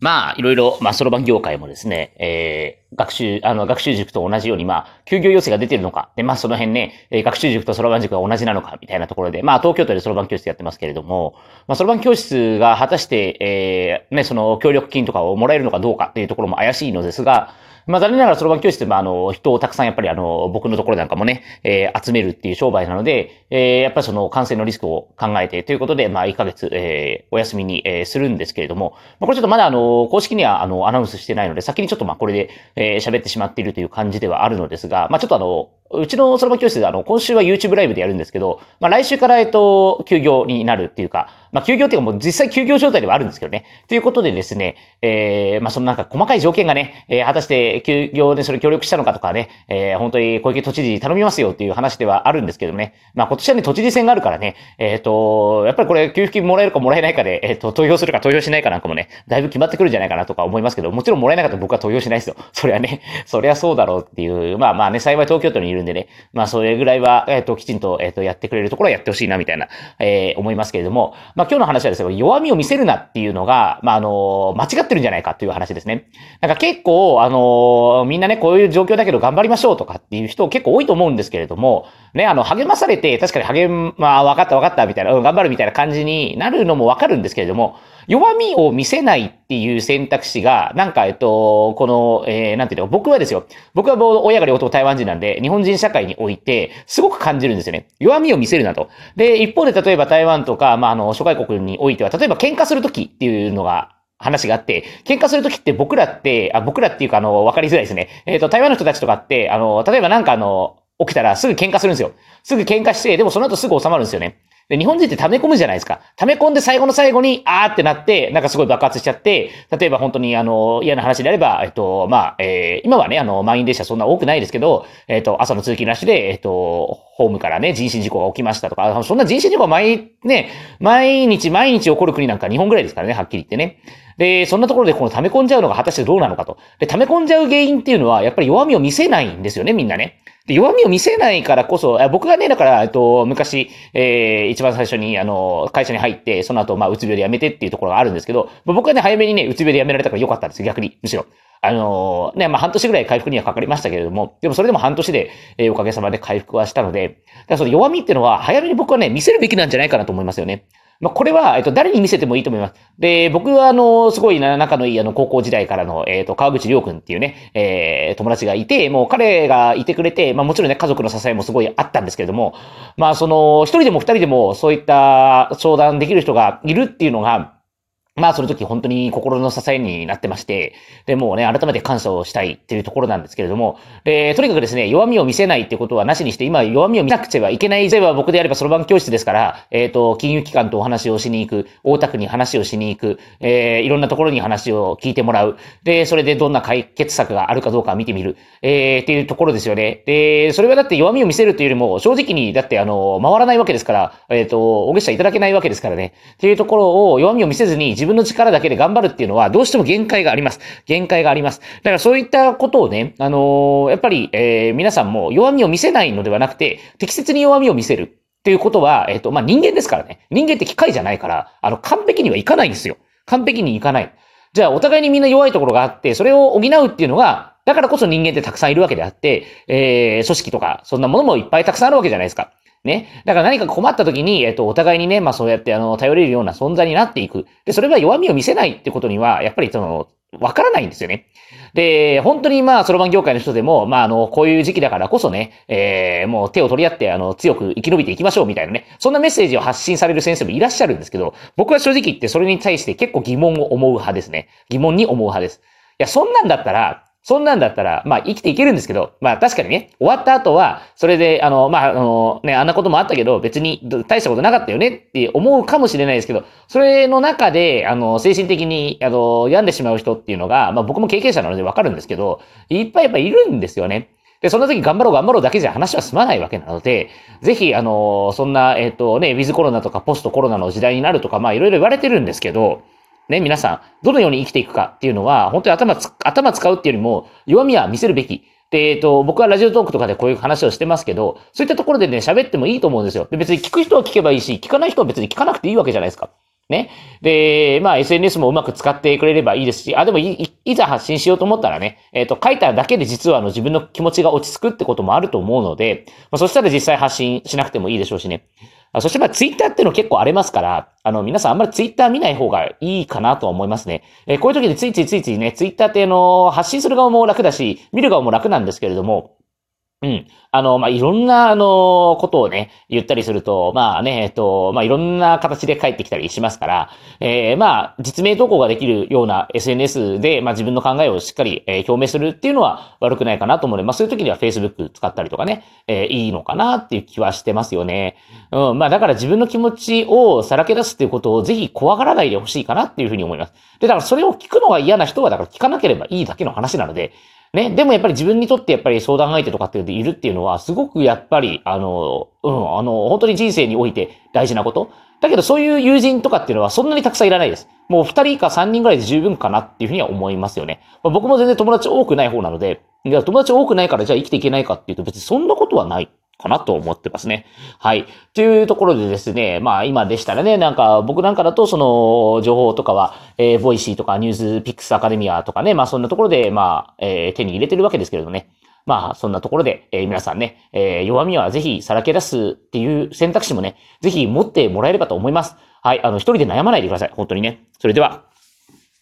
まあ、いろいろ、まあ、そろばん業界もですね、えー、学習、あの、学習塾と同じように、まあ、休業要請が出てるのか、で、まあ、その辺ね、えー、学習塾とそろばん塾が同じなのか、みたいなところで、まあ、東京都でそろばん教室やってますけれども、まあ、そろばん教室が果たして、えー、ね、その、協力金とかをもらえるのかどうかっていうところも怪しいのですが、まあ、残念ながらそろばん教室まあ、あの、人をたくさんやっぱりあの、僕のところなんかもね、えー、集めるっていう商売なので、えー、やっぱりその感染のリスクを考えてということで、まあ、1ヶ月、えー、お休みに、えー、するんですけれども、まあ、これちょっとまだあの、公式にはあの、アナウンスしてないので、先にちょっとまあ、これで、え、え喋ってしまっているという感じではあるのですが、まあ、ちょっとあの、うちのそろばん教室であの、今週は YouTube ライブでやるんですけど、まあ来週からえっと、休業になるっていうか、まあ休業っていうかもう実際休業状態ではあるんですけどね。ということでですね、えー、まあそのなんか細かい条件がね、えー、果たして休業でそれ協力したのかとかね、えー、本当に小池都知事頼みますよっていう話ではあるんですけどね。まあ今年はね、都知事選があるからね、えっ、ー、と、やっぱりこれ給付金もらえるかもらえないかで、えっ、ー、と、投票するか投票しないかなんかもね、だいぶ決まってくるんじゃないかなとか思いますけど、もちろんもらえなかったら僕は投票しないですよ。それはね、そりゃそうだろうっていう、まあまあね、幸い東京都にいるるんでね、まあそれぐらいは、えっ、と、きちんと、えっ、と、やってくれるところはやってほしいな、みたいな、えー、思いますけれども、まあ、今日の話はですね、弱みを見せるなっていうのが、まあ、あの、間違ってるんじゃないかっていう話ですね。なんか結構、あの、みんなね、こういう状況だけど頑張りましょうとかっていう人結構多いと思うんですけれども、ね、あの、励まされて、確かに励まあ、分かった分かった、みたいな、うん、頑張るみたいな感じになるのもわかるんですけれども、弱みを見せないっていう選択肢が、なんか、えっと、この、えー、なんていうの、僕はですよ。僕は親が両方台湾人なんで、日本人社会において、すごく感じるんですよね。弱みを見せるなと。で、一方で例えば台湾とか、まあ、あの、諸外国においては、例えば喧嘩するときっていうのが話があって、喧嘩するときって僕らって、あ、僕らっていうか、あの、わかりづらいですね。えっ、ー、と、台湾の人たちとかって、あの、例えばなんかあの、起きたらすぐ喧嘩するんですよ。すぐ喧嘩して、でもその後すぐ収まるんですよね。で、日本人って溜め込むじゃないですか。溜め込んで最後の最後に、あーってなって、なんかすごい爆発しちゃって、例えば本当にあの、嫌な話であれば、えっと、まあ、えー、今はね、あの、満員電車そんな多くないですけど、えっと、朝の通勤なしで、えっと、ホームからね、人身事故が起きましたとか、そんな人身事故が毎、ね、毎日毎日起こる国なんか日本ぐらいですからね、はっきり言ってね。で、そんなところでこの溜め込んじゃうのが果たしてどうなのかと。で、溜め込んじゃう原因っていうのは、やっぱり弱みを見せないんですよね、みんなね。で、弱みを見せないからこそ、僕がね、だから、えっと、昔、えー、一番最初に、あの、会社に入って、その後、まあ、うつ病で辞めてっていうところがあるんですけど、僕はね、早めにね、うつ病で辞められたから良かったんですよ、逆に、むしろ。あのね、まあ、半年ぐらい回復にはかかりましたけれども、でもそれでも半年で、え、おかげさまで回復はしたので、だからその弱みっていうのは、早めに僕はね、見せるべきなんじゃないかなと思いますよね。まあ、これは、えっと、誰に見せてもいいと思います。で、僕は、あの、すごい仲のいい、あの、高校時代からの、えっと、川口良君っていうね、えー、友達がいて、もう彼がいてくれて、まあ、もちろんね、家族の支えもすごいあったんですけれども、まあ、その、一人でも二人でも、そういった相談できる人がいるっていうのが、まあ、その時本当に心の支えになってまして、で、もうね、改めて感謝をしたいっていうところなんですけれども、で、とにかくですね、弱みを見せないってことはなしにして、今弱みを見なくちゃいけない。例えば僕であればそろばん教室ですから、えっ、ー、と、金融機関とお話をしに行く、大田区に話をしに行く、えー、いろんなところに話を聞いてもらう。で、それでどんな解決策があるかどうか見てみる。えー、っていうところですよね。で、それはだって弱みを見せるというよりも、正直に、だってあの、回らないわけですから、えっ、ー、と、お月謝いただけないわけですからね。っていうところを弱みを見せずに自分の力だけで頑張るっていうのは、どうしても限界があります。限界があります。だからそういったことをね、あのー、やっぱり、えー、皆さんも弱みを見せないのではなくて、適切に弱みを見せる。っていうことは、えっ、ー、と、まあ、人間ですからね。人間って機械じゃないから、あの、完璧にはいかないんですよ。完璧にいかない。じゃあ、お互いにみんな弱いところがあって、それを補うっていうのが、だからこそ人間ってたくさんいるわけであって、えー、組織とか、そんなものもいっぱいたくさんあるわけじゃないですか。ね。だから何か困った時に、えっと、お互いにね、まあそうやってあの、頼れるような存在になっていく。で、それが弱みを見せないってことには、やっぱりその、わからないんですよね。で、本当にまあ、そろばん業界の人でも、まあ、あの、こういう時期だからこそね、えー、もう手を取り合って、あの、強く生き延びていきましょうみたいなね、そんなメッセージを発信される先生もいらっしゃるんですけど、僕は正直言ってそれに対して結構疑問を思う派ですね。疑問に思う派です。いや、そんなんだったら、そんなんだったら、まあ生きていけるんですけど、まあ確かにね、終わった後は、それで、あの、まあ、あの、ね、あんなこともあったけど、別に大したことなかったよねって思うかもしれないですけど、それの中で、あの、精神的に、あの、病んでしまう人っていうのが、まあ僕も経験者なのでわかるんですけど、いっぱいやっぱいるんですよね。で、そんな時頑張ろう頑張ろうだけじゃ話は済まないわけなので、ぜひ、あの、そんな、えっ、ー、とね、ウィズコロナとかポストコロナの時代になるとか、まあいろいろ言われてるんですけど、ね、皆さん、どのように生きていくかっていうのは、本当に頭つ、頭使うっていうよりも、弱みは見せるべき。で、えっと、僕はラジオトークとかでこういう話をしてますけど、そういったところでね、喋ってもいいと思うんですよ。で、別に聞く人は聞けばいいし、聞かない人は別に聞かなくていいわけじゃないですか。ね。で、まあ SNS もうまく使ってくれればいいですし、あ、でもい、いざ発信しようと思ったらね、えっ、ー、と、書いただけで実はあの自分の気持ちが落ち着くってこともあると思うので、まあ、そしたら実際発信しなくてもいいでしょうしね。あそしてまあツイッターっていうの結構荒れますから、あの、皆さんあんまりツイッター見ない方がいいかなとは思いますね。えー、こういう時についついついついね、ツイッターってあの、発信する側も楽だし、見る側も楽なんですけれども、うん。あの、まあ、いろんな、あの、ことをね、言ったりすると、まあね、えっと、まあ、いろんな形で帰ってきたりしますから、えー、まあ、実名投稿ができるような SNS で、まあ、自分の考えをしっかり、えー、表明するっていうのは悪くないかなと思うので、まあ、そういう時には Facebook 使ったりとかね、えー、いいのかなっていう気はしてますよね。うん。まあ、だから自分の気持ちをさらけ出すっていうことをぜひ怖がらないでほしいかなっていうふうに思います。で、だからそれを聞くのが嫌な人は、だから聞かなければいいだけの話なので、ね、でもやっぱり自分にとってやっぱり相談相手とかっているっていうのは、すごくやっぱり、あの、うん、あの、本当に人生において大事なこと。だけどそういう友人とかっていうのはそんなにたくさんいらないです。もう二人か三人ぐらいで十分かなっていうふうには思いますよね。まあ、僕も全然友達多くない方なので、友達多くないからじゃあ生きていけないかっていうと別にそんなことはない。かなと思ってますね。はい。というところでですね、まあ今でしたらね、なんか僕なんかだとその情報とかは、えー、ボイシーとかニュースピックスアカデミアとかね、まあそんなところで、まあ、えー、手に入れてるわけですけれどね。まあ、そんなところで、えー、皆さんね、えー、弱みはぜひさらけ出すっていう選択肢もね、ぜひ持ってもらえればと思います。はい。あの、一人で悩まないでください。本当にね。それでは。